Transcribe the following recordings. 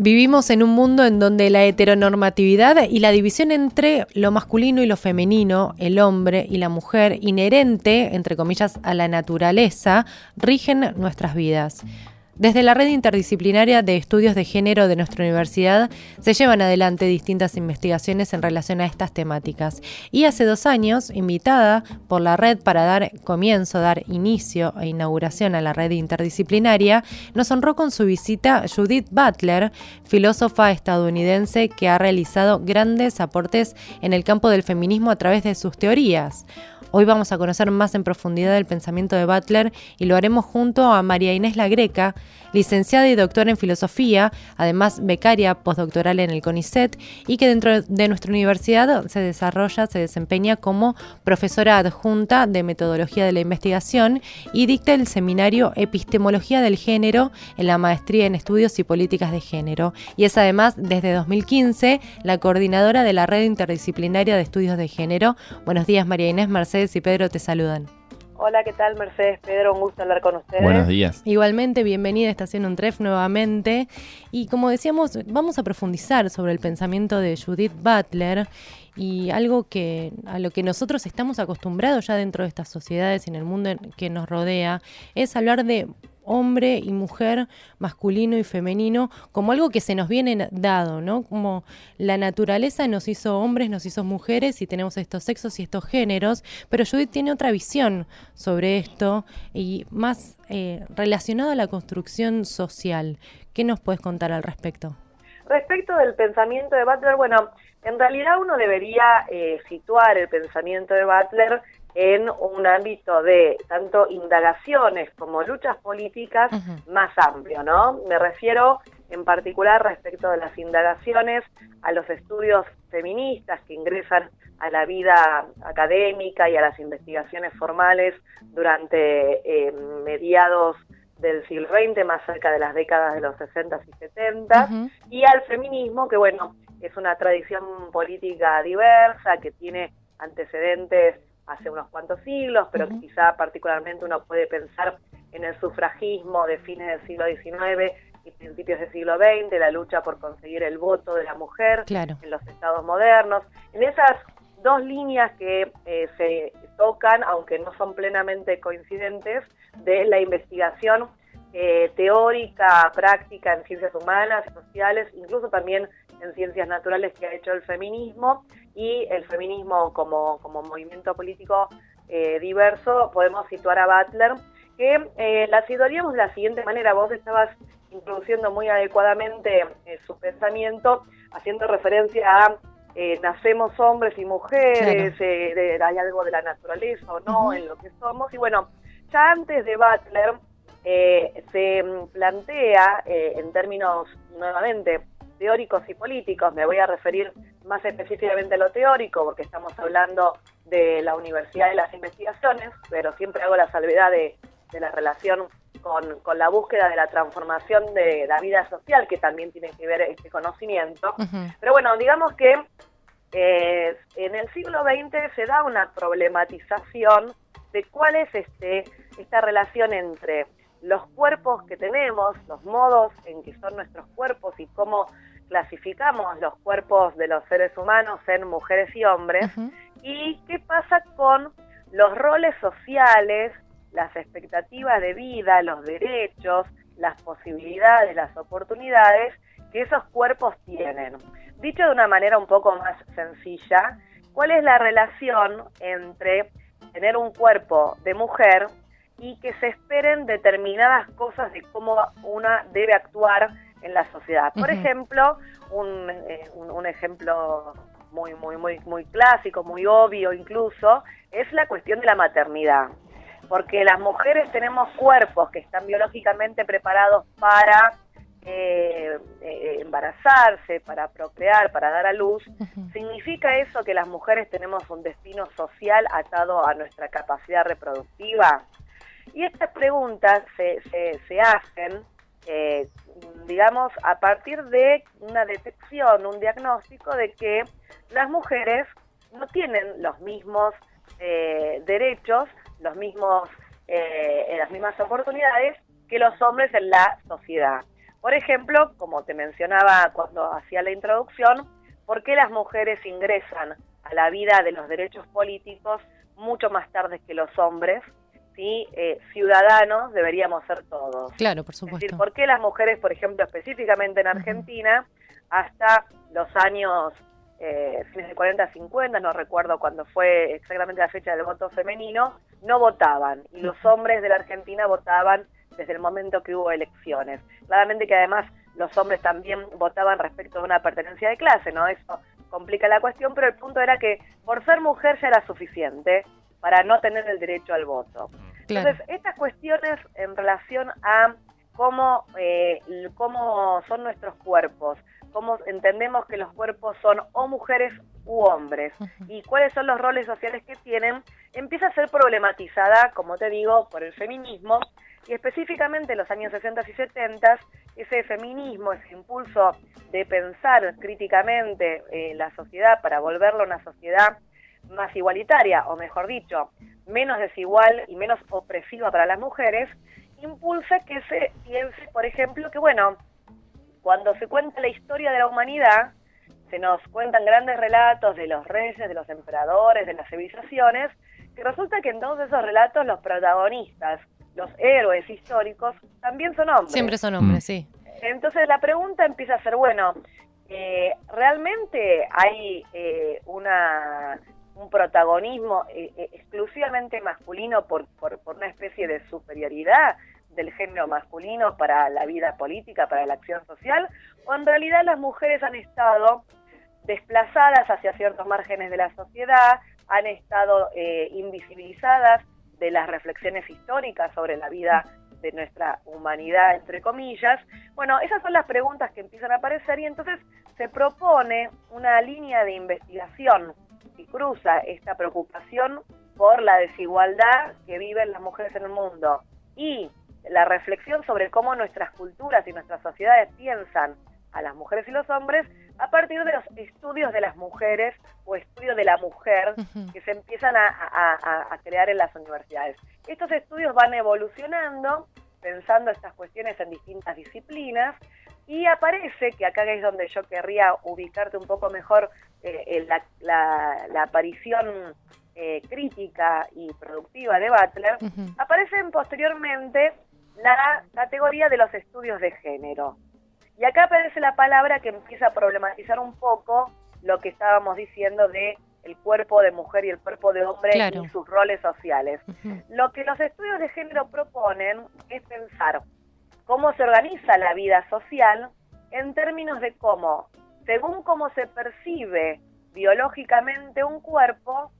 Vivimos en un mundo en donde la heteronormatividad y la división entre lo masculino y lo femenino, el hombre y la mujer, inherente, entre comillas, a la naturaleza, rigen nuestras vidas. Desde la red interdisciplinaria de estudios de género de nuestra universidad se llevan adelante distintas investigaciones en relación a estas temáticas. Y hace dos años, invitada por la red para dar comienzo, dar inicio e inauguración a la red interdisciplinaria, nos honró con su visita Judith Butler, filósofa estadounidense que ha realizado grandes aportes en el campo del feminismo a través de sus teorías. Hoy vamos a conocer más en profundidad el pensamiento de Butler y lo haremos junto a María Inés La Greca, licenciada y doctora en filosofía, además becaria postdoctoral en el CONICET y que dentro de nuestra universidad se desarrolla, se desempeña como profesora adjunta de metodología de la investigación y dicta el seminario Epistemología del Género en la maestría en estudios y políticas de género. Y es además desde 2015 la coordinadora de la red interdisciplinaria de estudios de género. Buenos días María Inés Mercedes y Pedro te saludan. Hola, ¿qué tal Mercedes? Pedro, un gusto hablar con ustedes. Buenos días. Igualmente, bienvenida a Estación Untref nuevamente. Y como decíamos, vamos a profundizar sobre el pensamiento de Judith Butler y algo que a lo que nosotros estamos acostumbrados ya dentro de estas sociedades y en el mundo que nos rodea es hablar de hombre y mujer, masculino y femenino, como algo que se nos viene dado, ¿no? Como la naturaleza nos hizo hombres, nos hizo mujeres y tenemos estos sexos y estos géneros, pero Judith tiene otra visión sobre esto y más eh, relacionado a la construcción social. ¿Qué nos puedes contar al respecto? Respecto del pensamiento de Butler, bueno, en realidad uno debería eh, situar el pensamiento de Butler en un ámbito de tanto indagaciones como luchas políticas más amplio, ¿no? Me refiero en particular respecto de las indagaciones a los estudios feministas que ingresan a la vida académica y a las investigaciones formales durante eh, mediados del siglo XX, más cerca de las décadas de los 60 y 70, y al feminismo, que bueno, es una tradición política diversa, que tiene antecedentes hace unos cuantos siglos, pero quizá particularmente uno puede pensar en el sufragismo de fines del siglo XIX y principios del siglo XX, la lucha por conseguir el voto de la mujer en los estados modernos. En esas dos líneas que eh, se tocan, aunque no son plenamente coincidentes, de la investigación eh, teórica, práctica en ciencias humanas sociales, incluso también en ciencias naturales que ha hecho el feminismo y el feminismo como, como movimiento político eh, diverso, podemos situar a Butler, que eh, la situaríamos de la siguiente manera, vos estabas introduciendo muy adecuadamente eh, su pensamiento, haciendo referencia a nacemos hombres y mujeres, hay algo de la naturaleza o no en lo que somos, y bueno, ya antes de Butler se plantea en términos nuevamente teóricos y políticos, me voy a referir más específicamente lo teórico, porque estamos hablando de la Universidad de las Investigaciones, pero siempre hago la salvedad de, la relación con, la búsqueda de la transformación de la vida social, que también tiene que ver este conocimiento. Pero bueno, digamos que eh, en el siglo XX se da una problematización de cuál es este, esta relación entre los cuerpos que tenemos, los modos en que son nuestros cuerpos y cómo clasificamos los cuerpos de los seres humanos en mujeres y hombres y qué pasa con los roles sociales, las expectativas de vida, los derechos, las posibilidades, las oportunidades que esos cuerpos tienen. Dicho de una manera un poco más sencilla, ¿cuál es la relación entre tener un cuerpo de mujer y que se esperen determinadas cosas de cómo una debe actuar en la sociedad. Por ejemplo, eh, un, un, ejemplo muy, muy, muy, muy clásico, muy obvio incluso, es la cuestión de la maternidad. Porque las mujeres tenemos cuerpos que están biológicamente preparados para eh, eh, embarazarse, para procrear, para dar a luz, ¿significa eso que las mujeres tenemos un destino social atado a nuestra capacidad reproductiva? Y estas preguntas se, se, se hacen eh, digamos, a partir de una detección, un diagnóstico de que las mujeres no tienen los mismos eh, derechos, los mismos, eh, las mismas oportunidades que los hombres en la sociedad. Por ejemplo, como te mencionaba cuando hacía la introducción, ¿por qué las mujeres ingresan a la vida de los derechos políticos mucho más tarde que los hombres? ¿Sí? Eh, ciudadanos deberíamos ser todos. Claro, por supuesto. Es decir, ¿por qué las mujeres, por ejemplo, específicamente en Argentina, hasta los años eh, fines de 40, 50, no recuerdo cuándo fue exactamente la fecha del voto femenino, no votaban y los hombres de la Argentina votaban desde el momento que hubo elecciones. Claramente que además los hombres también votaban respecto de una pertenencia de clase, ¿no? Eso complica la cuestión, pero el punto era que por ser mujer ya era suficiente para no tener el derecho al voto. Entonces, estas cuestiones en relación a cómo, eh, cómo son nuestros cuerpos, cómo entendemos que los cuerpos son o mujeres u hombres y cuáles son los roles sociales que tienen, empieza a ser problematizada, como te digo, por el feminismo y específicamente en los años 60 y 70 ese feminismo, ese impulso de pensar críticamente eh, la sociedad para volverlo una sociedad más igualitaria, o mejor dicho, menos desigual y menos opresiva para las mujeres, impulsa que se piense, por ejemplo, que bueno, cuando se cuenta la historia de la humanidad, se nos cuentan grandes relatos de los reyes, de los emperadores, de las civilizaciones, que resulta que en todos esos relatos los protagonistas, los héroes históricos, también son hombres. Siempre son hombres, sí. Entonces la pregunta empieza a ser, bueno, eh, ¿realmente hay eh, una un protagonismo eh, exclusivamente masculino por, por, por, una especie de superioridad del género masculino para la vida política, para la acción social, o en realidad las mujeres han estado desplazadas hacia ciertos márgenes de la sociedad, han estado eh, invisibilizadas de las reflexiones históricas sobre la vida de nuestra humanidad, entre comillas. Bueno, esas son las preguntas que empiezan a aparecer y entonces se propone una línea de investigación y cruza esta preocupación por la desigualdad que viven las mujeres en el mundo y la reflexión sobre cómo nuestras culturas y nuestras sociedades piensan a las mujeres y los hombres a partir de los estudios de las mujeres o estudios de la mujer que se empiezan a, crear en las universidades. Estos estudios van evolucionando pensando estas cuestiones en distintas disciplinas y aparece, que acá es donde yo querría ubicarte un poco mejor eh, la, aparición eh, crítica y productiva de Butler, aparecen posteriormente la categoría de los estudios de género. Y acá aparece la palabra que empieza a problematizar un poco lo que estábamos diciendo de el cuerpo de mujer y el cuerpo de hombre y sus roles sociales. Lo que los estudios de género proponen es pensar cómo se organiza la vida social en términos de cómo, según cómo se percibe biológicamente un cuerpo,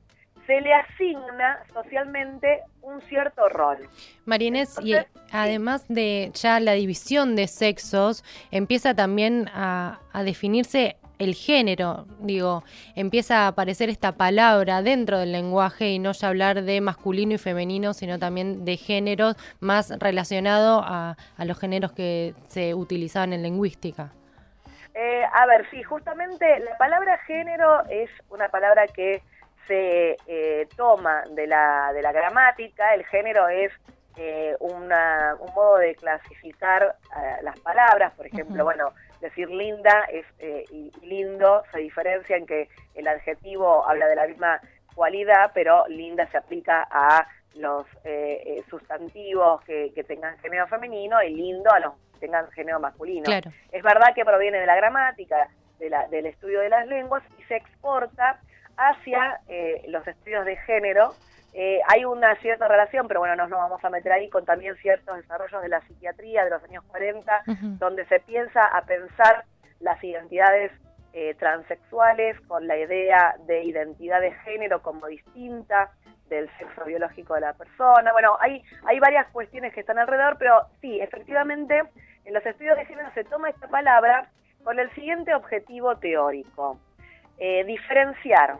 se le asigna socialmente un cierto rol. Marínez, y además de ya la división de sexos, empieza también a, definirse el género, digo, empieza a aparecer esta palabra dentro del lenguaje y no ya hablar de masculino y femenino, sino también de géneros más relacionado a, los géneros que se utilizaban en lingüística. Eh, a ver, sí, justamente la palabra género es una palabra que se eh, toma de la, de la gramática, el género es eh, un modo de clasificar eh, las palabras, por ejemplo, bueno, decir linda es, y lindo se diferencia en que el adjetivo habla de la misma cualidad, pero linda se aplica a los sustantivos que, tengan género femenino y lindo a los que tengan género masculino. Es verdad que proviene de la gramática, de la, del estudio de las lenguas y se exporta hacia eh, los estudios de género. Eh, hay una cierta relación, pero bueno, no nos vamos a meter ahí con también ciertos desarrollos de la psiquiatría de los años 40, donde se piensa a pensar las identidades eh, transexuales con la idea de identidad de género como distinta del sexo biológico de la persona. Bueno, hay, hay varias cuestiones que están alrededor, pero sí, efectivamente, en los estudios de género se toma esta palabra con el siguiente objetivo teórico. diferenciar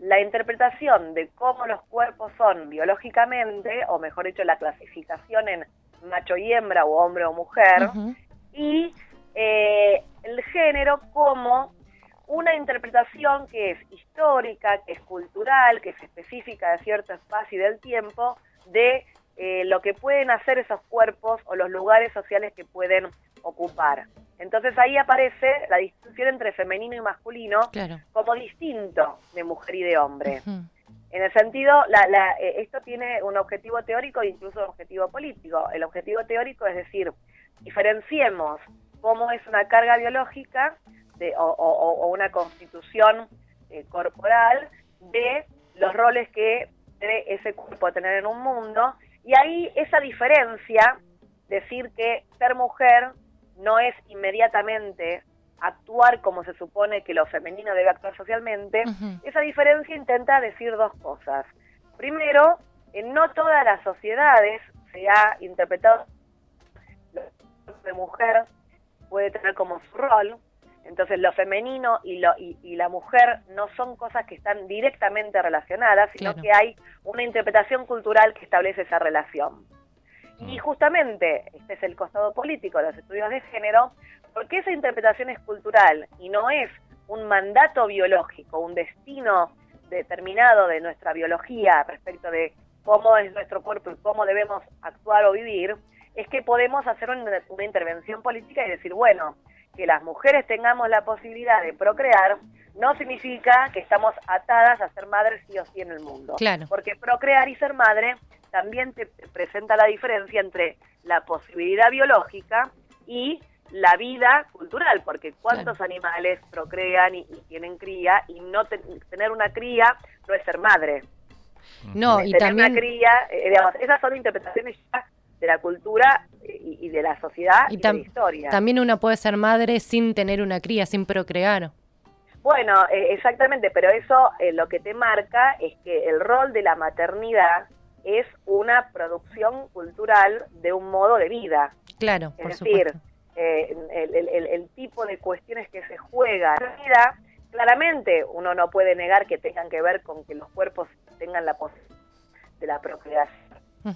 la interpretación de cómo los cuerpos son biológicamente, o mejor dicho, la clasificación en macho y hembra o hombre o mujer, y eh, el género como una interpretación que es histórica, que es cultural, que es específica de cierto espacio y del tiempo, de eh, lo que pueden hacer esos cuerpos o los lugares sociales que pueden ocupar. Entonces ahí aparece la distinción entre femenino y masculino como distinto de mujer y de hombre. En el sentido, la, eh, esto tiene un objetivo teórico e incluso un objetivo político. El objetivo teórico es decir, diferenciemos cómo es una carga biológica de, o, una constitución eh, corporal de los roles que debe ese cuerpo tener en un mundo. Y ahí esa diferencia, decir que ser mujer no es inmediatamente actuar como se supone que lo femenino debe actuar socialmente, esa diferencia intenta decir dos cosas. Primero, en no todas las sociedades se ha interpretado de mujer puede tener como su rol, entonces lo femenino y, lo, y, la mujer no son cosas que están directamente relacionadas, sino que hay una interpretación cultural que establece esa relación. Y mm. justamente, este es el costado político de los estudios de género, porque esa interpretación es cultural y no es un mandato biológico, un destino determinado de nuestra biología respecto de cómo es nuestro cuerpo y cómo debemos actuar o vivir, es que podemos hacer una, intervención política y decir, bueno, que las mujeres tengamos la posibilidad de procrear no significa que estamos atadas a ser madres sí o sí en el mundo. Claro. Porque procrear y ser madre también te presenta la diferencia entre la posibilidad biológica y la vida cultural, porque cuántos animales procrean y, tienen cría y no tener una cría no es ser madre. No, y también una cría, eh, digamos, esas son interpretaciones ya de la cultura y, de la sociedad y, de la historia. También una puede ser madre sin tener una cría, sin procrear. Bueno, eh, exactamente, pero eso eh, lo que te marca es que el rol de la maternidad es una producción cultural de un modo de vida. Claro, es decir, eh, el, tipo de cuestiones que se juegan en la vida, claramente uno no puede negar que tengan que ver con que los cuerpos tengan la posibilidad de la procreación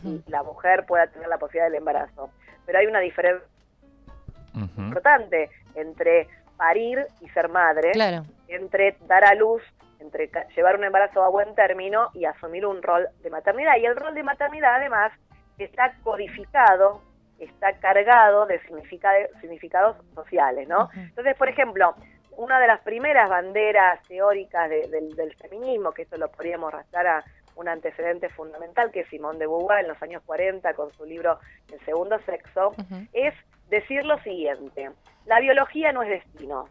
y la mujer pueda tener la posibilidad del embarazo. Pero hay una diferencia importante entre parir y ser madre, entre dar a luz entre llevar un embarazo a buen término y asumir un rol de maternidad. Y el rol de maternidad, además, está codificado, está cargado de significados sociales, ¿no? Entonces, por ejemplo, una de las primeras banderas teóricas del, feminismo, que esto lo podríamos rastrar a un antecedente fundamental, que es Simón de Beauvoir en los años 40 con su libro El segundo sexo, es decir lo siguiente, la biología no es destino.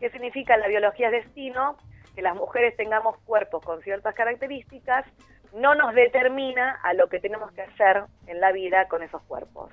¿Qué significa la biología es destino? Que las mujeres tengamos cuerpos con ciertas características no nos determina a lo que tenemos que hacer en la vida con esos cuerpos.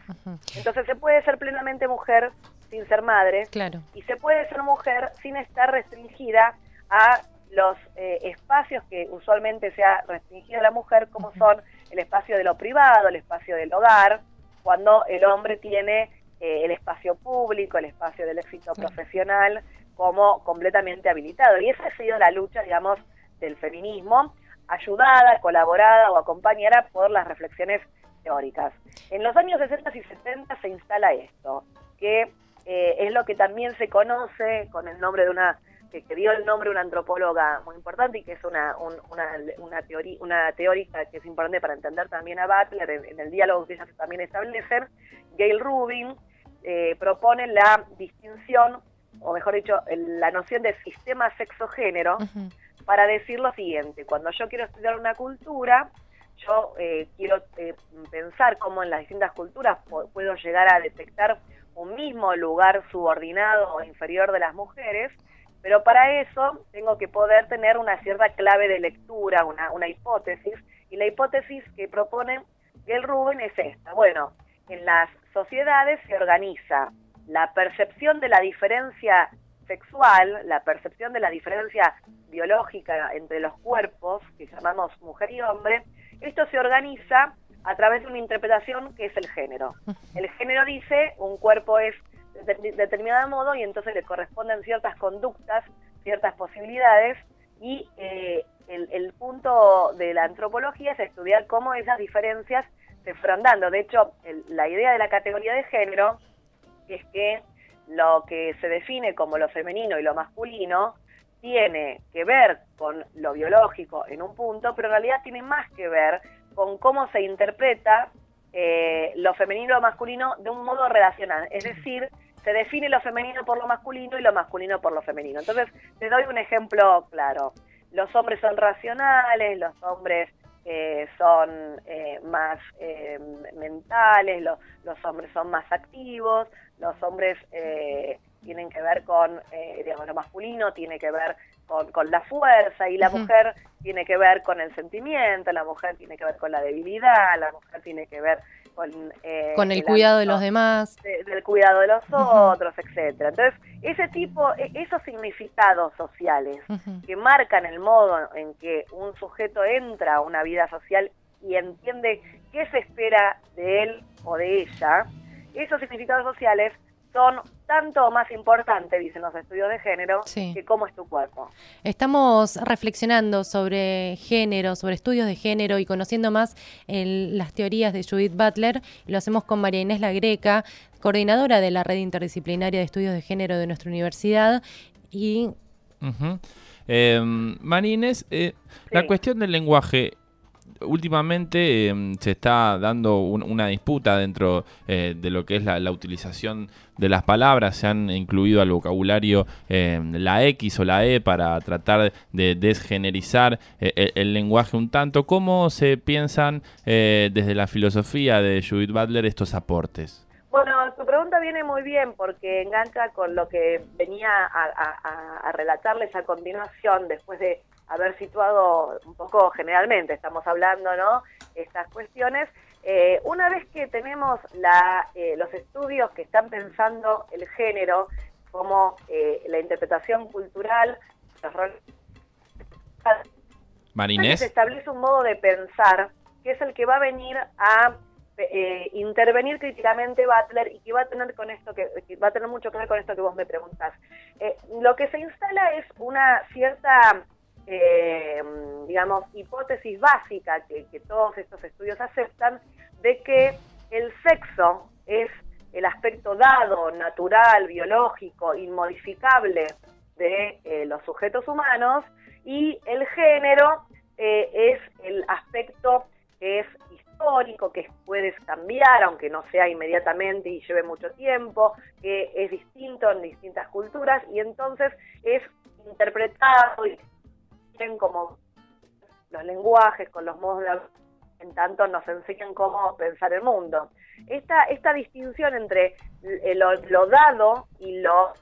Entonces se puede ser plenamente mujer sin ser madre claro. y se puede ser mujer sin estar restringida a los eh, espacios que usualmente se ha restringido a la mujer, como son el espacio de lo privado, el espacio del hogar, cuando el hombre tiene eh, el espacio público, el espacio del éxito profesional, como completamente habilitado. Y esa ha sido la lucha, digamos, del feminismo, ayudada, colaborada o acompañada por las reflexiones teóricas. En los años 60 y 70 se instala esto, que eh, es lo que también se conoce con el nombre de una que, dio el nombre a una antropóloga muy importante y que es una, una, teoría, una teórica que es importante para entender también a Butler en, el diálogo que ellas también establecen, Gail Rubin eh, propone la distinción o mejor dicho, la noción de sistema sexo-género, para decir lo siguiente, cuando yo quiero estudiar una cultura, yo eh, quiero eh, pensar cómo en las distintas culturas puedo llegar a detectar un mismo lugar subordinado o inferior de las mujeres, pero para eso tengo que poder tener una cierta clave de lectura, una, una hipótesis, y la hipótesis que propone el Rubin es esta. Bueno, en las sociedades se organiza la percepción de la diferencia sexual, la percepción de la diferencia biológica entre los cuerpos, que llamamos mujer y hombre, esto se organiza a través de una interpretación que es el género. El género dice un cuerpo es de determinado modo y entonces le corresponden ciertas conductas, ciertas posibilidades y eh, el, punto de la antropología es estudiar cómo esas diferencias se fueron dando. De hecho, la idea de la categoría de género es que lo que se define como lo femenino y lo masculino tiene que ver con lo biológico en un punto, pero en realidad tiene más que ver con cómo se interpreta eh, lo femenino y lo masculino de un modo relacional, es decir, se define lo femenino por lo masculino y lo masculino por lo femenino. Entonces, te doy un ejemplo claro. Los hombres son racionales, los hombres eh, son eh, más eh, mentales, los hombres son más activos, los hombres tienen que ver con, digamos, lo masculino tiene que ver con, con la fuerza y la mujer tiene que ver con el sentimiento, la mujer tiene que ver con la debilidad, la mujer tiene que ver con, eh, con el, cuidado de los demás, del cuidado de los otros, etcétera. Entonces, ese tipo, e, esos significados sociales que marcan el modo en que un sujeto entra a una vida social y entiende qué se espera de él o de ella, esos significados sociales son tanto más importantes, dicen los estudios de género, que cómo es tu cuerpo. Estamos reflexionando sobre género, sobre estudios de género y conociendo más las teorías de Judith Butler. Lo hacemos con María Inés La Greca, coordinadora de la red interdisciplinaria de estudios de género de nuestra universidad. Y. Em, María Inés, eh, la cuestión del lenguaje últimamente em, se está dando una disputa dentro eh, de lo que es la, utilización de las palabras. Se han incluido al vocabulario em, la X o la E para tratar de desgenerizar eh, el, el, lenguaje un tanto. ¿Cómo se piensan eh, desde la filosofía de Judith Butler estos aportes? Bueno, tu pregunta viene muy bien porque engancha con lo que venía a relatarles a continuación después de haber situado un poco generalmente, estamos hablando, ¿no? Estas cuestiones. Eh, una vez que tenemos la, eh, los estudios que están pensando el género como eh, la interpretación cultural, los roles... Marinés. Se establece un modo de pensar que es el que va a venir a intervenir críticamente Butler y que va a tener con esto que, que, va a tener mucho que ver con esto que vos me preguntas. lo que se instala es una cierta eh, digamos, hipótesis básica que, todos estos estudios aceptan de que el sexo es el aspecto dado, natural, biológico, inmodificable de eh, los sujetos humanos y el género eh, es el aspecto que es histórico, que puedes cambiar, aunque no sea inmediatamente y lleve mucho tiempo, que es distinto en distintas culturas y entonces es interpretado y como los lenguajes, con los modos de hablar, en tanto nos enseñan cómo pensar el mundo. Esta, esta distinción entre eh, lo, dado y lo...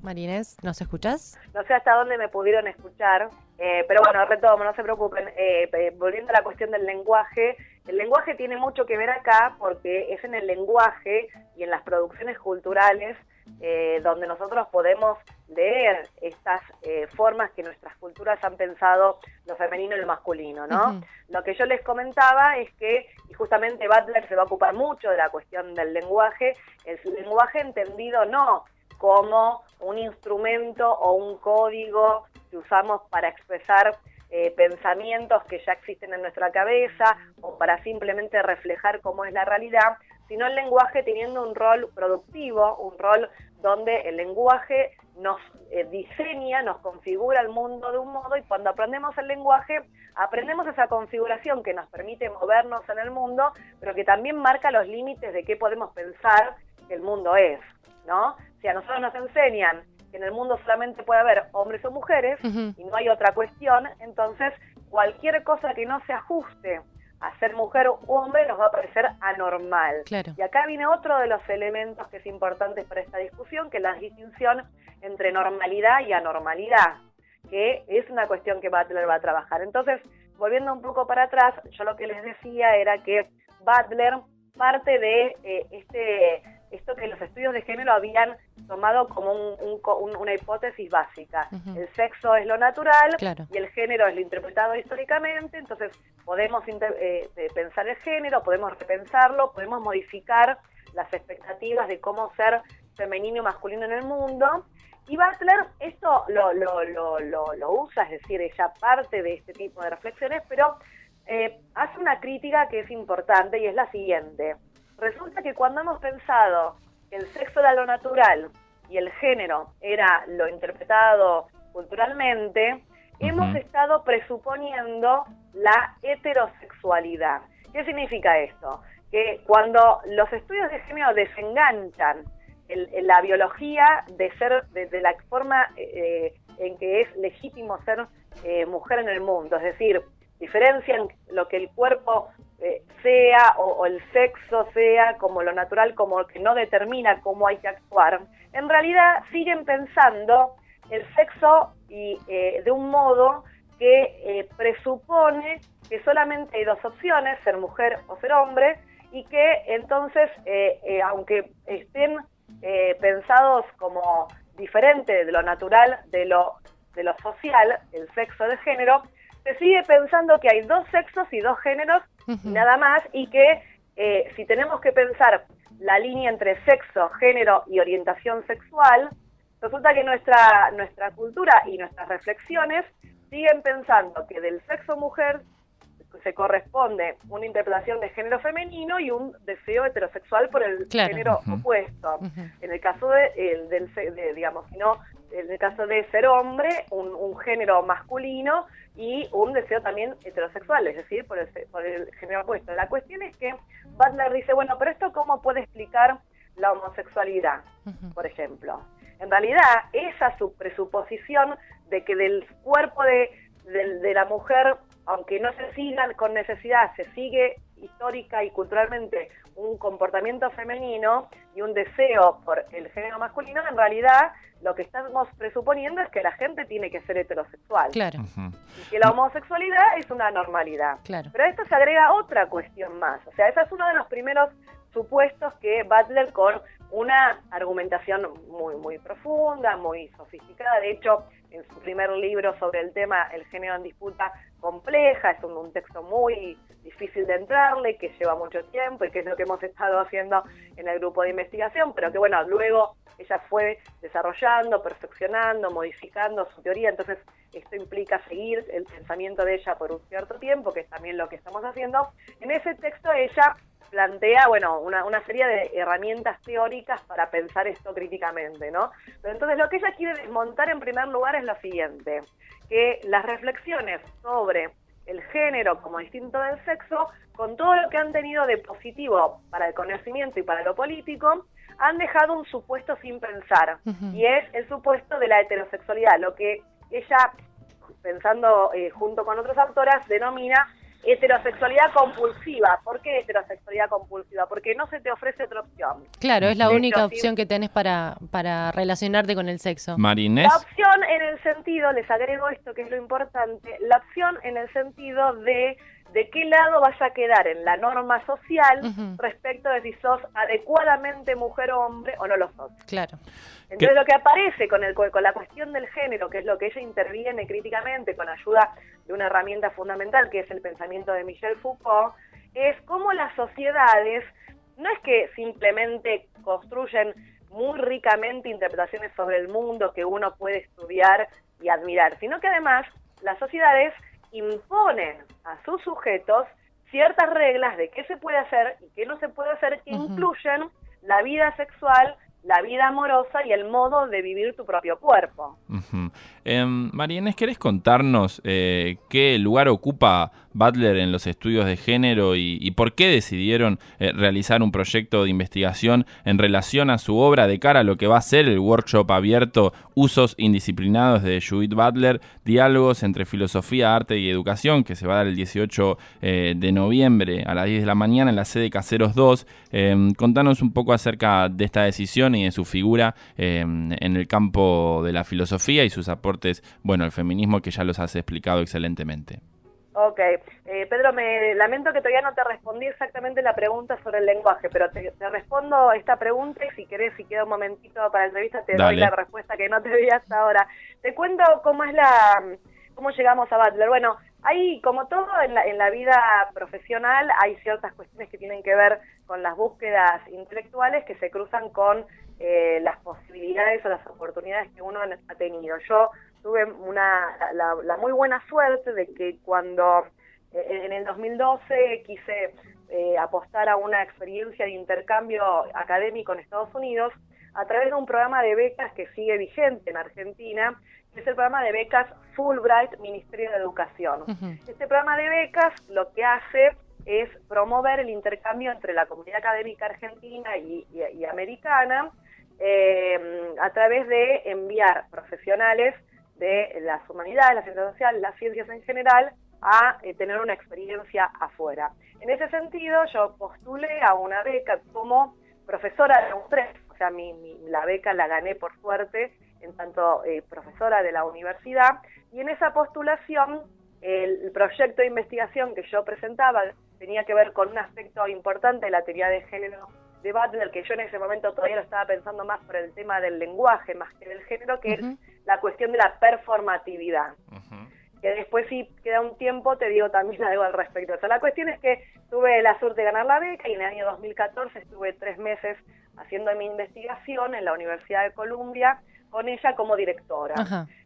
Marines, ¿nos escuchas? No sé hasta dónde me pudieron escuchar, eh, pero bueno, retomo, no se preocupen. Eh, volviendo a la cuestión del lenguaje, el lenguaje tiene mucho que ver acá porque es en el lenguaje y en las producciones culturales eh, donde nosotros podemos leer estas eh, formas que nuestras culturas han pensado lo femenino y lo masculino, ¿no? Lo que yo les comentaba es que, y justamente Butler se va a ocupar mucho de la cuestión del lenguaje, el lenguaje entendido no como un instrumento o un código que usamos para expresar eh, pensamientos que ya existen en nuestra cabeza o para simplemente reflejar cómo es la realidad, sino el lenguaje teniendo un rol productivo, un rol donde el lenguaje nos eh, diseña, nos configura el mundo de un modo y cuando aprendemos el lenguaje aprendemos esa configuración que nos permite movernos en el mundo, pero que también marca los límites de qué podemos pensar que el mundo es, ¿no? Si a nosotros nos enseñan que en el mundo solamente puede haber hombres o mujeres y no hay otra cuestión, entonces cualquier cosa que no se ajuste a ser mujer u hombre nos va a parecer anormal. Y acá viene otro de los elementos que es importante para esta discusión, que es la distinción entre normalidad y anormalidad, que es una cuestión que Butler va a trabajar. Entonces, volviendo un poco para atrás, yo lo que les decía era que Butler parte de eh, este esto que los estudios de género habían tomado como una hipótesis básica. El sexo es lo natural y el género es lo interpretado históricamente, entonces podemos eh, pensar el género, podemos repensarlo, podemos modificar las expectativas de cómo ser femenino y masculino en el mundo. Y Butler esto lo, lo, lo, lo usa, es decir, ella parte de este tipo de reflexiones, pero eh, hace una crítica que es importante y es la siguiente. Resulta que cuando hemos pensado que el sexo era lo natural y el género era lo interpretado culturalmente, hemos estado presuponiendo la heterosexualidad. ¿Qué significa esto? que cuando los estudios de género desenganchan la biología de ser, de, la forma eh, en que es legítimo ser eh, mujer en el mundo, es decir, diferencian lo que el cuerpo eh, sea o, el sexo sea como lo natural, como que no determina cómo hay que actuar, en realidad siguen pensando el sexo y de un modo que presupone que solamente hay dos opciones, ser mujer o ser hombre, y que entonces, aunque estén eh, pensados como diferente de lo natural, de lo, de lo social, el sexo de género, se sigue pensando que hay dos sexos y dos géneros nada más y que eh, si tenemos que pensar la línea entre sexo, género y orientación sexual, resulta que nuestra, nuestra cultura y nuestras reflexiones siguen pensando que del sexo mujer se corresponde una interpretación de género femenino y un deseo heterosexual por el género opuesto. En el caso de, el, del, digamos, no, en el caso de ser hombre, un, género masculino y un deseo también heterosexual, es decir, por el, por el género opuesto. La cuestión es que Butler dice, bueno, pero esto cómo puede explicar la homosexualidad, por ejemplo. En realidad, esa su presuposición de que del cuerpo de, de la mujer aunque no se sigan con necesidad, se sigue histórica y culturalmente un comportamiento femenino y un deseo por el género masculino, en realidad lo que estamos presuponiendo es que la gente tiene que ser heterosexual. Claro. Y que la homosexualidad es una normalidad. Claro. Pero a esto se agrega otra cuestión más. O sea, ese es uno de los primeros supuestos que Butler con una argumentación muy, muy profunda, muy sofisticada. De hecho, en su primer libro sobre el tema El género en disputa compleja, es un, texto muy difícil de entrarle, que lleva mucho tiempo y que es lo que hemos estado haciendo en el grupo de investigación, pero que bueno, luego ella fue desarrollando, perfeccionando, modificando su teoría, entonces esto implica seguir el pensamiento de ella por un cierto tiempo, que es también lo que estamos haciendo. En ese texto ella plantea, bueno, una, una, serie de herramientas teóricas para pensar esto críticamente, ¿no? Pero entonces lo que ella quiere desmontar en primer lugar es lo siguiente, que las reflexiones sobre el género como distinto del sexo, con todo lo que han tenido de positivo para el conocimiento y para lo político, han dejado un supuesto sin pensar, y es el supuesto de la heterosexualidad, lo que ella, pensando eh, junto con otras autoras, denomina heterosexualidad compulsiva. ¿Por qué heterosexualidad compulsiva? Porque no se te ofrece otra opción. Claro, es la única opción que tenés para, para relacionarte con el sexo. Marinés. La opción en el sentido, les agrego esto que es lo importante, la opción en el sentido de de qué lado vas a quedar en la norma social respecto de si sos adecuadamente mujer o hombre o no lo sos. Claro. Entonces lo que aparece con, el, con la cuestión del género, que es lo que ella interviene críticamente con ayuda de una herramienta fundamental que es el pensamiento de Michel Foucault, es cómo las sociedades no es que simplemente construyen muy ricamente interpretaciones sobre el mundo que uno puede estudiar y admirar, sino que además las sociedades imponen a sus sujetos ciertas reglas de qué se puede hacer y qué no se puede hacer que incluyen la vida sexual, la vida amorosa y el modo de vivir tu propio cuerpo. eh, Marienes, ¿querés contarnos eh, qué lugar ocupa Butler en los estudios de género y, por qué decidieron eh, realizar un proyecto de investigación en relación a su obra de cara a lo que va a ser el workshop abierto Usos Indisciplinados de Judith Butler, Diálogos entre Filosofía, Arte y Educación, que se va a dar el 18 eh, de noviembre a las 10 de la mañana en la sede Caseros 2. contanos un poco acerca de esta decisión y de su figura en el campo de la filosofía y sus aportes, bueno, al feminismo que ya los has explicado excelentemente. Ok, eh, Pedro, me lamento que todavía no te respondí exactamente la pregunta sobre el lenguaje, pero te, respondo esta pregunta y si querés, si queda un momentito para la entrevista, te doy la respuesta que no te di hasta ahora. Te cuento cómo es la, cómo llegamos a Butler. Bueno, hay, como todo en la, en la vida profesional, hay ciertas cuestiones que tienen que ver con las búsquedas intelectuales que se cruzan con eh, las posibilidades o las oportunidades que uno ha tenido. Yo tuve una, la, muy buena suerte de que cuando eh, en el 2012 quise eh, apostar a una experiencia de intercambio académico en Estados Unidos a través de un programa de becas que sigue vigente en Argentina, que es el programa de becas Fulbright Ministerio de Educación. Este programa de becas lo que hace es promover el intercambio entre la comunidad académica argentina y, americana eh, a través de enviar profesionales de las humanidades, las ciencias sociales, las ciencias en general, a eh, tener una experiencia afuera. En ese sentido, yo postulé a una beca como profesora de 3, o sea, mi, la beca la gané por suerte en tanto eh, profesora de la universidad, y en esa postulación el proyecto de investigación que yo presentaba tenía que ver con un aspecto importante de la teoría de género de Butler, que yo en ese momento todavía lo estaba pensando más por el tema del lenguaje más que del género, que es la cuestión de la performatividad. Que después si queda un tiempo te digo también algo al respecto. O sea, la cuestión es que tuve la suerte de ganar la beca y en el año 2014 estuve tres meses haciendo mi investigación en la Universidad de Columbia con ella como directora.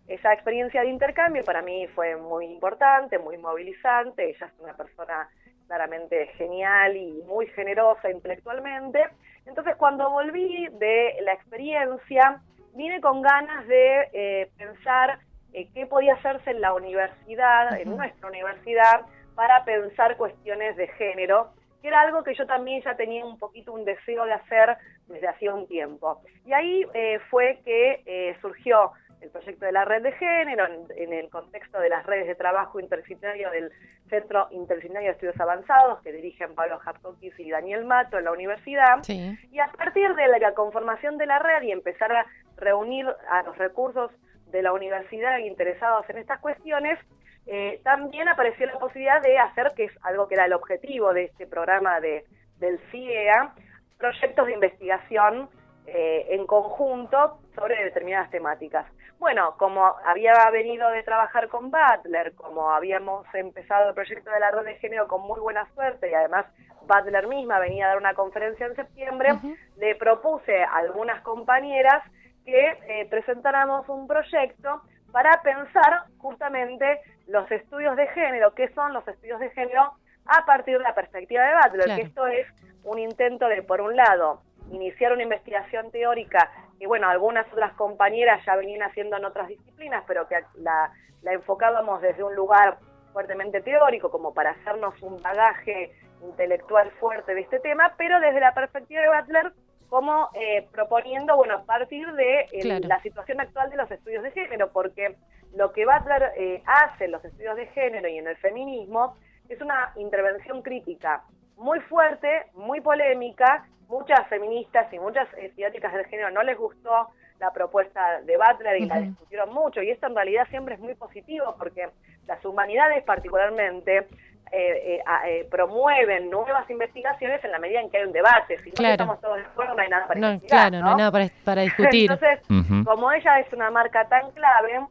Esa experiencia de intercambio para mí fue muy importante, muy movilizante. Ella es una persona claramente genial y muy generosa intelectualmente. Entonces cuando volví de la experiencia, vine con ganas de eh, pensar eh, qué podía hacerse en la universidad, en nuestra universidad, para pensar cuestiones de género, que era algo que yo también ya tenía un poquito un deseo de hacer desde hacía un tiempo. Y ahí eh, fue que surgió el proyecto de la red de género en, el contexto de las redes de trabajo interdisciplinario del Centro Interdisciplinario de Estudios Avanzados que dirigen Pablo Hartokis y Daniel Mato en la universidad. Y a partir de la conformación de la red y empezar a reunir a los recursos de la universidad interesados en estas cuestiones, eh, también apareció la posibilidad de hacer, que es algo que era el objetivo de este programa de, del CIEA, proyectos de investigación eh, en conjunto sobre determinadas temáticas. Bueno, como había venido de trabajar con Butler, como habíamos empezado el proyecto de la red de género con muy buena suerte y además Butler misma venía a dar una conferencia en septiembre, le propuse a algunas compañeras que eh, presentáramos un proyecto para pensar justamente los estudios de género, qué son los estudios de género a partir de la perspectiva de Butler, que esto es un intento de, por un lado, iniciar una investigación teórica que, bueno, algunas otras compañeras ya venían haciendo en otras disciplinas, pero que la, enfocábamos desde un lugar fuertemente teórico, como para hacernos un bagaje intelectual fuerte de este tema, pero desde la perspectiva de Butler, como eh, proponiendo, bueno, a partir de la situación actual de los estudios de género, porque lo que Butler eh, hace en los estudios de género y en el feminismo es una intervención crítica muy fuerte, muy polémica, muchas feministas y muchas estudiantes del género no les gustó la propuesta de Butler y la discutieron mucho, y esto en realidad siempre es muy positivo porque las humanidades particularmente eh, eh, eh, promueven nuevas investigaciones en la medida en que hay un debate. Si no estamos todos de acuerdo, no hay nada para no, Claro, ¿no? hay nada para, discutir. Entonces, como ella es una marca tan clave,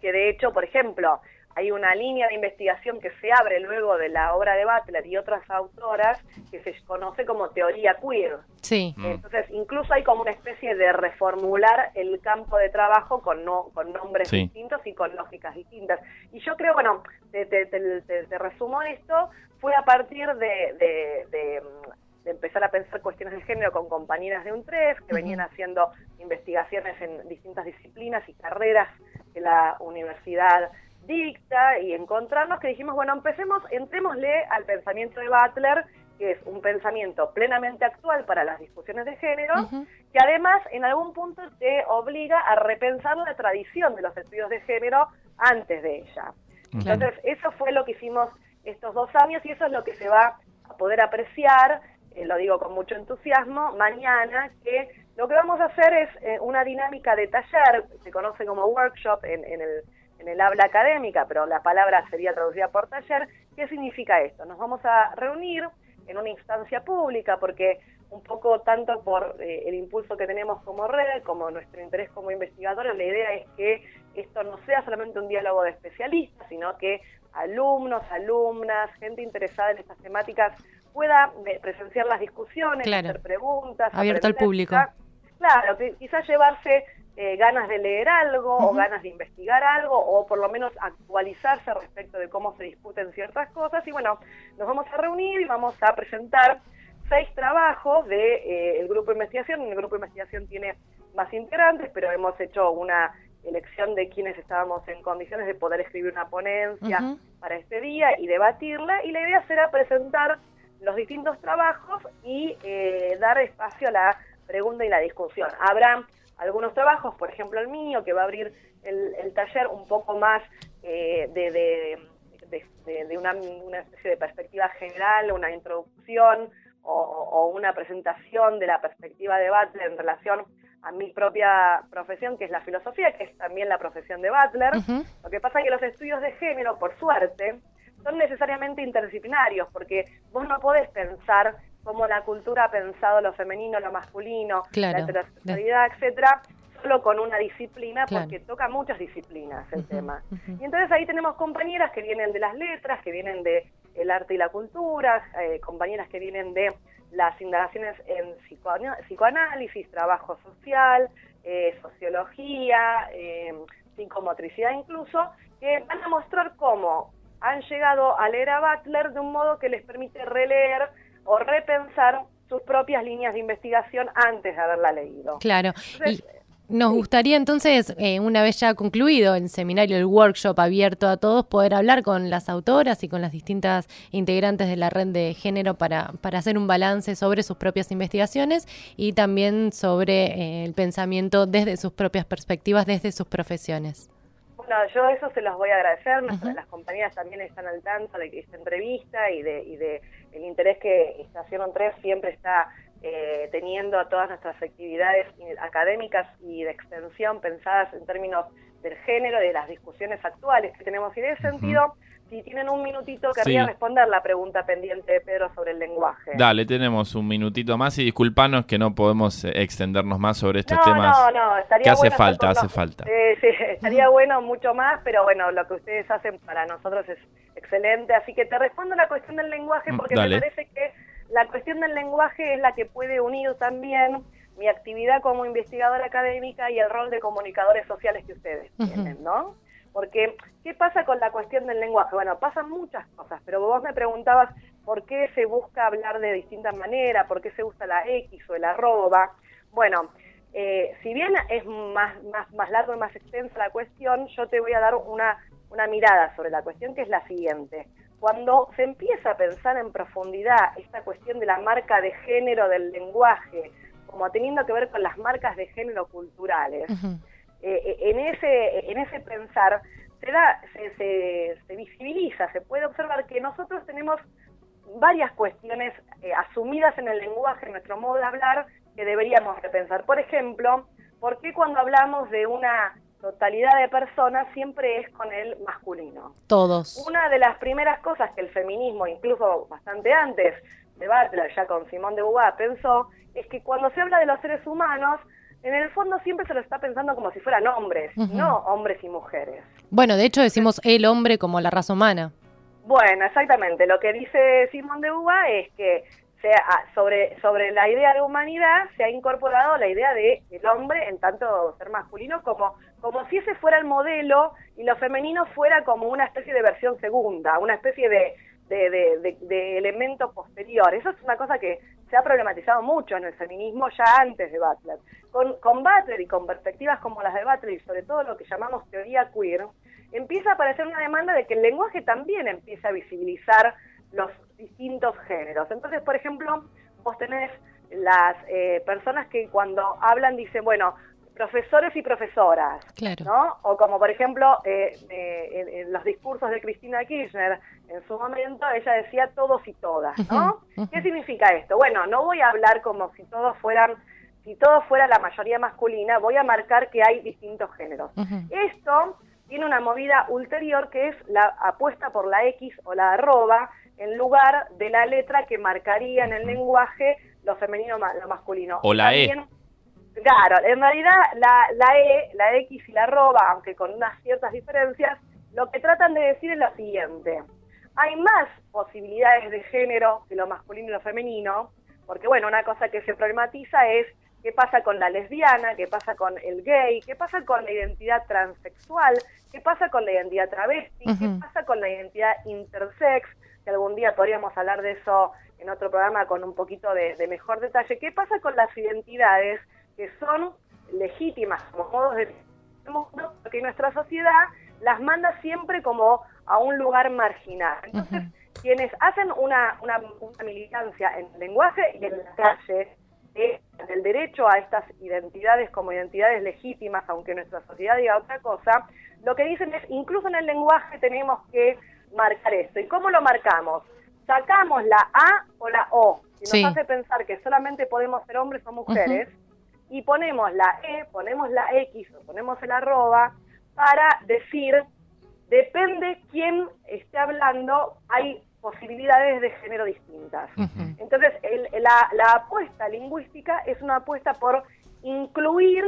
que de hecho, por ejemplo, hay una línea de investigación que se abre luego de la obra de Butler y otras autoras que se conoce como teoría queer. Sí. Mm. Entonces, incluso hay como una especie de reformular el campo de trabajo con, no, con nombres distintos y con lógicas distintas. Y yo creo, bueno, te, te, te, resumo esto, fue a partir de, de, empezar a pensar cuestiones de género con compañeras de un tres que venían haciendo investigaciones en distintas disciplinas y carreras que la universidad dicta y encontrarnos que dijimos, bueno, empecemos, entrémosle al pensamiento de Butler, que es un pensamiento plenamente actual para las discusiones de género, que además en algún punto te obliga a repensar la tradición de los estudios de género antes de ella. Entonces, eso fue lo que hicimos estos dos años y eso es lo que se va a poder apreciar, eh, lo digo con mucho entusiasmo, mañana, que lo que vamos a hacer es eh, una dinámica de taller, se conoce como workshop en, en el en el habla académica, pero la palabra sería traducida por taller. ¿Qué significa esto? Nos vamos a reunir en una instancia pública porque un poco tanto por eh, el impulso que tenemos como red, como nuestro interés como investigadores, la idea es que esto no sea solamente un diálogo de especialistas, sino que alumnos, alumnas, gente interesada en estas temáticas pueda eh, presenciar las discusiones, hacer preguntas. Abierto al público. Claro, quizás llevarse eh, ganas de leer algo o ganas de investigar algo o por lo menos actualizarse respecto de cómo se discuten ciertas cosas y bueno, nos vamos a reunir y vamos a presentar seis trabajos del de, eh, el grupo de investigación, el grupo de investigación tiene más integrantes, pero hemos hecho una elección de quienes estábamos en condiciones de poder escribir una ponencia para este día y debatirla. Y la idea será presentar los distintos trabajos y eh, dar espacio a la pregunta y la discusión. Habrá algunos trabajos, por ejemplo el mío, que va a abrir el, taller un poco más eh, de, de, una, especie de perspectiva general, una introducción o, una presentación de la perspectiva de Butler en relación a mi propia profesión, que es la filosofía, que es también la profesión de Butler. Lo que pasa es que los estudios de género, por suerte, son necesariamente interdisciplinarios, porque vos no podés pensar cómo la cultura ha pensado lo femenino, lo masculino, la heterosexualidad, etcétera, solo con una disciplina, porque toca muchas disciplinas el tema. Y entonces ahí tenemos compañeras que vienen de las letras, que vienen de el arte y la cultura, eh, compañeras que vienen de las indagaciones en psicoanálisis, trabajo social, eh, sociología, eh, psicomotricidad incluso, que van a mostrar cómo han llegado a leer a Butler de un modo que les permite releer o repensar sus propias líneas de investigación antes de haberla leído. Claro. Nos gustaría entonces, eh, una vez ya concluido el seminario, el workshop abierto a todos, poder hablar con las autoras y con las distintas integrantes de la red de género para, para hacer un balance sobre sus propias investigaciones y también sobre eh, el pensamiento desde sus propias perspectivas, desde sus profesiones. Bueno, yo eso se los voy a agradecer. Las compañías también están al tanto de esta entrevista y de, y de el interés que Estación 3 siempre está eh, teniendo a todas nuestras actividades académicas y de extensión pensadas en términos del género, de las discusiones actuales que tenemos. Y en ese sentido, si tienen un minutito, querría responder la pregunta pendiente de Pedro sobre el lenguaje. Dale, tenemos un minutito más y disculpanos que no podemos eh, extendernos más sobre estos temas. No, no, estaría que hace falta, hace falta. sí, estaría bueno mucho más, pero bueno, lo que ustedes hacen para nosotros es excelente. Así que te respondo la cuestión del lenguaje mm, porque me parece que la cuestión del lenguaje es la que puede unir también mi actividad como investigadora académica y el rol de comunicadores sociales que ustedes tienen, ¿no? Porque, ¿qué pasa con la cuestión del lenguaje? Bueno, pasan muchas cosas, pero vos me preguntabas por qué se busca hablar de distintas maneras, por qué se usa la X o el arroba. Bueno, eh, si bien es más, más, más largo y más extensa la cuestión, yo te voy a dar una, una mirada sobre la cuestión que es la siguiente. Cuando se empieza a pensar en profundidad esta cuestión de la marca de género del lenguaje, como teniendo que ver con las marcas de género culturales, eh, eh, en, ese, en ese pensar se, da, se, se, visibiliza, se puede observar que nosotros tenemos varias cuestiones eh, asumidas en el lenguaje, en nuestro modo de hablar, que deberíamos repensar. Por ejemplo, ¿por qué cuando hablamos de una totalidad de personas siempre es con el masculino. Todos. Una de las primeras cosas que el feminismo, incluso bastante antes de Butler, ya con Simón de Beauvoir, pensó, es que cuando se habla de los seres humanos, en el fondo siempre se lo está pensando como si fueran hombres, no hombres y mujeres. Bueno, de hecho decimos el hombre como la raza humana. Bueno, exactamente. Lo que dice Simón de Beauvoir es que sobre, sobre la idea de humanidad se ha incorporado la idea de el hombre en tanto ser masculino como, como si ese fuera el modelo y lo femenino fuera como una especie de versión segunda, una especie de, de, de, elemento posterior. Eso es una cosa que se ha problematizado mucho en el feminismo ya antes de Butler. Con, con Butler y con perspectivas como las de Butler y sobre todo lo que llamamos teoría queer, empieza a aparecer una demanda de que el lenguaje también empiece a visibilizar los distintos géneros. Entonces, por ejemplo, vos tenés las eh, personas que cuando hablan dicen, bueno, profesores y profesoras, ¿no? O como por ejemplo eh, eh, en, los discursos de Cristina Kirchner en su momento, ella decía todos y todas, ¿no? ¿Qué significa esto? Bueno, no voy a hablar como si todos fueran, si todo fuera la mayoría masculina, voy a marcar que hay distintos géneros. Esto tiene una movida ulterior que es la apuesta por la X o la arroba, en lugar de la letra que marcaría en el lenguaje lo femenino lo masculino. O la E. Claro, en realidad la, la E, la X y la arroba, aunque con unas ciertas diferencias, lo que tratan de decir es lo siguiente. Hay más posibilidades de género que lo masculino y lo femenino, porque bueno, una cosa que se problematiza es qué pasa con la lesbiana, qué pasa con el gay, qué pasa con la identidad transexual, qué pasa con la identidad travesti, qué pasa con la identidad intersex, que algún día podríamos hablar de eso en otro programa con un poquito de, mejor detalle. ¿Qué pasa con las identidades que son legítimas como modos de mundo, que nuestra sociedad las manda siempre como a un lugar marginal. Entonces, quienes hacen una, una, militancia en el lenguaje y en la calle, eh, el derecho a estas identidades como identidades legítimas, aunque nuestra sociedad diga otra cosa, lo que dicen es, incluso en el lenguaje tenemos que marcar esto. ¿Y cómo lo marcamos? Sacamos la A o la O, que nos hace pensar que solamente podemos ser hombres o mujeres, y ponemos la E, ponemos la X o ponemos el arroba para decir, depende quién esté hablando, hay posibilidades de género distintas. Entonces, la, la apuesta lingüística es una apuesta por incluir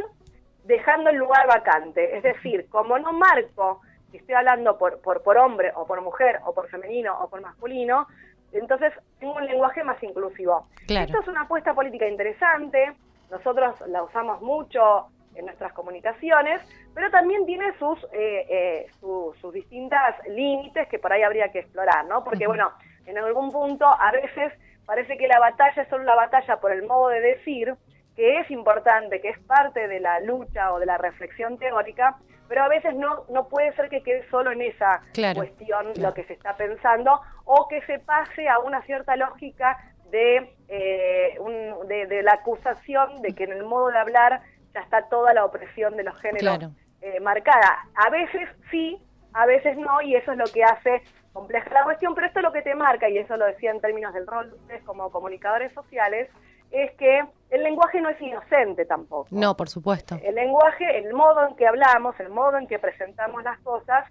dejando el lugar vacante. Es decir, como no marco que estoy hablando por, por, por hombre o por mujer o por femenino o por masculino, entonces tengo un lenguaje más inclusivo. Esto es una apuesta política interesante, nosotros la usamos mucho en nuestras comunicaciones, pero también tiene sus, eh, eh, sus distintas límites que por ahí habría que explorar, ¿no? Porque, bueno, en algún punto a veces parece que la batalla es solo la batalla por el modo de decir, que es importante, que es parte de la lucha o de la reflexión teórica, pero a veces no, no puede ser que quede solo en esa cuestión lo que se está pensando o que se pase a una cierta lógica de, eh, de, la acusación de que en el modo de hablar ya está toda la opresión de los géneros eh, marcada. A veces sí, a veces no, y eso es lo que hace compleja la cuestión, pero esto es lo que te marca, y eso lo decía en términos del rol de ustedes como comunicadores sociales, es que el lenguaje no es inocente tampoco. No, por supuesto. El lenguaje, el modo en que hablamos, el modo en que presentamos las cosas,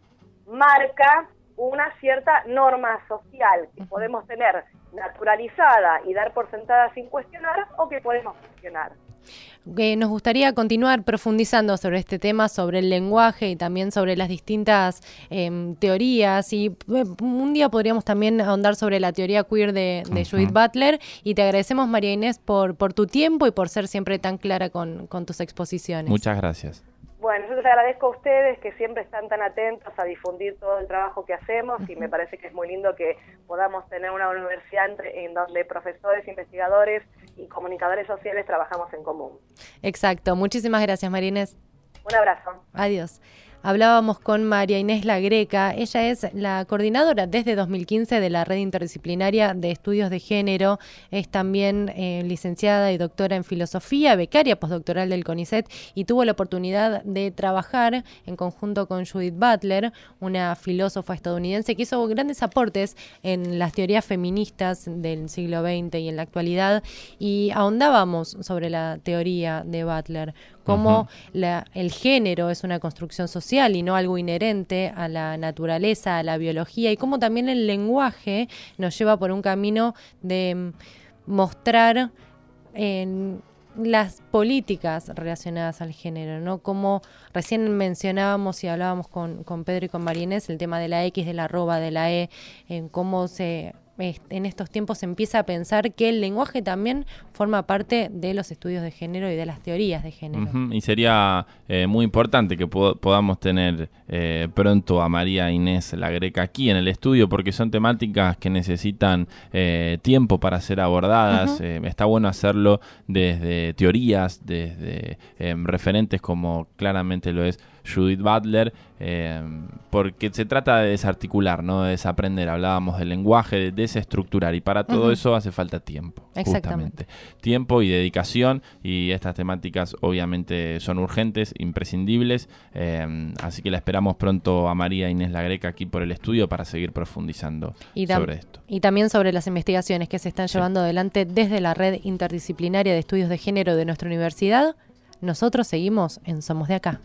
marca una cierta norma social que podemos tener naturalizada y dar por sentada sin cuestionar o que podemos cuestionar nos gustaría continuar profundizando sobre este tema, sobre el lenguaje y también sobre las distintas em, teorías. Y eh, un día podríamos también ahondar sobre la teoría queer de, Judith Butler. Y te agradecemos, María Inés, por, por tu tiempo y por ser siempre tan clara con, con tus exposiciones. Muchas gracias. Bueno, yo les agradezco a ustedes que siempre están tan atentos a difundir todo el trabajo que hacemos y me parece que es muy lindo que podamos tener una universidad en donde profesores, investigadores y comunicadores sociales trabajamos en común. Exacto. Muchísimas gracias, Marínez. Un abrazo. Adiós. Hablábamos con María Inés La Greca. Ella es la coordinadora desde 2015 de la Red Interdisciplinaria de Estudios de Género. Es también eh, licenciada y doctora en filosofía, becaria postdoctoral del CONICET y tuvo la oportunidad de trabajar en conjunto con Judith Butler, una filósofa estadounidense que hizo grandes aportes en las teorías feministas del siglo XX y en la actualidad. Y ahondábamos sobre la teoría de Butler cómo el género es una construcción social y no algo inherente a la naturaleza, a la biología, y cómo también el lenguaje nos lleva por un camino de mm, mostrar en las políticas relacionadas al género, ¿no? Como recién mencionábamos y hablábamos con, con Pedro y con Marinés, el tema de la X, de la arroba, de la E, en cómo se en estos tiempos se empieza a pensar que el lenguaje también forma parte de los estudios de género y de las teorías de género. Y sería eh, muy importante que podamos tener eh, pronto a María Inés La Greca aquí en el estudio porque son temáticas que necesitan eh, tiempo para ser abordadas. está bueno hacerlo desde teorías, desde referentes como claramente lo es Judith Butler, porque se trata de desarticular, no de desaprender. Hablábamos del lenguaje, de desestructurar y para todo eso hace falta tiempo. Exactamente. Tiempo y dedicación y estas temáticas obviamente son urgentes, imprescindibles, eh, así que la esperamos pronto a María Inés La Greca aquí por el estudio para seguir profundizando sobre esto. Y también sobre las investigaciones que se están llevando adelante desde la red interdisciplinaria de estudios de género de nuestra universidad. Nosotros seguimos en Somos de Acá.